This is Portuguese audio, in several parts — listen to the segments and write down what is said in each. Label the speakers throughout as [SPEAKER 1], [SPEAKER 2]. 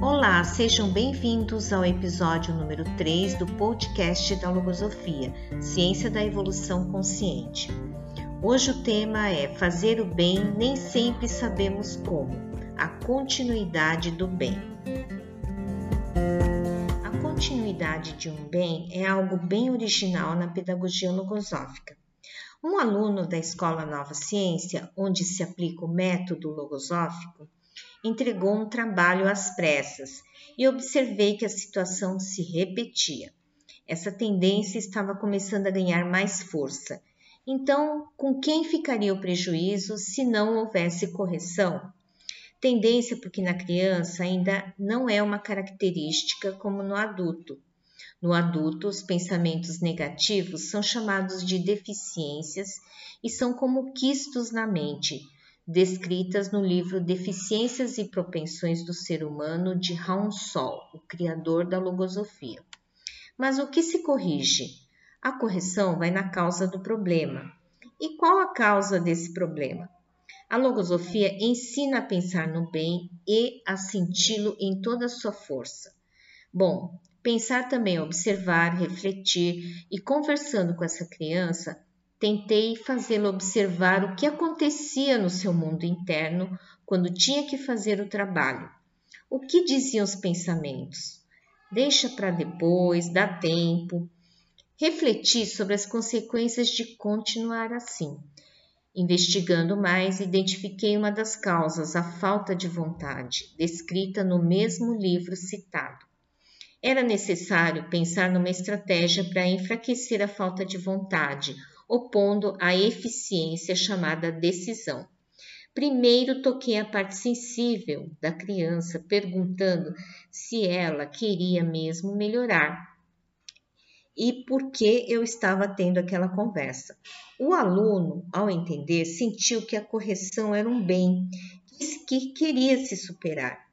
[SPEAKER 1] Olá, sejam bem-vindos ao episódio número 3 do podcast da Logosofia, Ciência da Evolução Consciente. Hoje o tema é Fazer o bem, nem sempre sabemos como. A continuidade do bem. A continuidade de um bem é algo bem original na pedagogia logosófica. Um aluno da Escola Nova Ciência, onde se aplica o método logosófico, entregou um trabalho às pressas e observei que a situação se repetia. Essa tendência estava começando a ganhar mais força. Então, com quem ficaria o prejuízo se não houvesse correção? Tendência porque na criança ainda não é uma característica como no adulto. No adulto, os pensamentos negativos são chamados de deficiências e são como quistos na mente, descritas no livro Deficiências e Propensões do Ser Humano de Raul Sol, o criador da logosofia. Mas o que se corrige? A correção vai na causa do problema. E qual a causa desse problema? A logosofia ensina a pensar no bem e a senti-lo em toda a sua força. Bom, pensar também observar, refletir e conversando com essa criança, Tentei fazê-lo observar o que acontecia no seu mundo interno quando tinha que fazer o trabalho. O que diziam os pensamentos? Deixa para depois, dá tempo. Refleti sobre as consequências de continuar assim. Investigando mais, identifiquei uma das causas, a falta de vontade, descrita no mesmo livro citado. Era necessário pensar numa estratégia para enfraquecer a falta de vontade opondo a eficiência chamada decisão. Primeiro toquei a parte sensível da criança, perguntando se ela queria mesmo melhorar e por que eu estava tendo aquela conversa. O aluno, ao entender, sentiu que a correção era um bem, disse que queria se superar.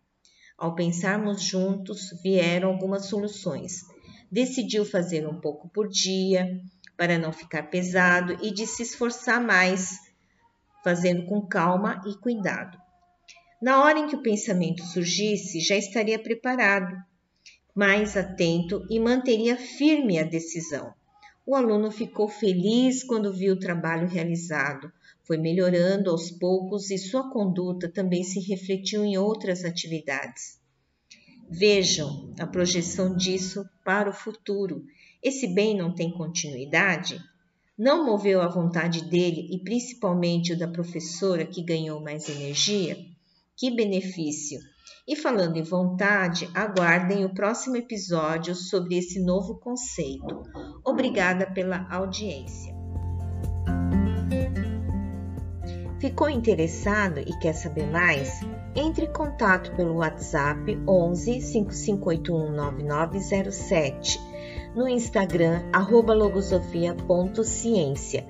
[SPEAKER 1] Ao pensarmos juntos, vieram algumas soluções. Decidiu fazer um pouco por dia, para não ficar pesado e de se esforçar mais, fazendo com calma e cuidado. Na hora em que o pensamento surgisse, já estaria preparado, mais atento e manteria firme a decisão. O aluno ficou feliz quando viu o trabalho realizado, foi melhorando aos poucos e sua conduta também se refletiu em outras atividades. Vejam a projeção disso para o futuro esse bem não tem continuidade? Não moveu a vontade dele e principalmente o da professora que ganhou mais energia? Que benefício! E falando em vontade, aguardem o próximo episódio sobre esse novo conceito. Obrigada pela audiência. Ficou interessado e quer saber mais? Entre em contato pelo WhatsApp 11 5581 9907 no Instagram logosofia.ciência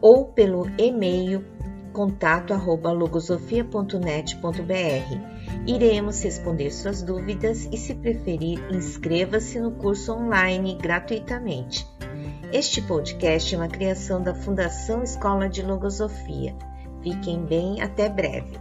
[SPEAKER 1] ou pelo e-mail contato logosofia.net.br. Iremos responder suas dúvidas e, se preferir, inscreva-se no curso online gratuitamente. Este podcast é uma criação da Fundação Escola de Logosofia. Fiquem bem, até breve.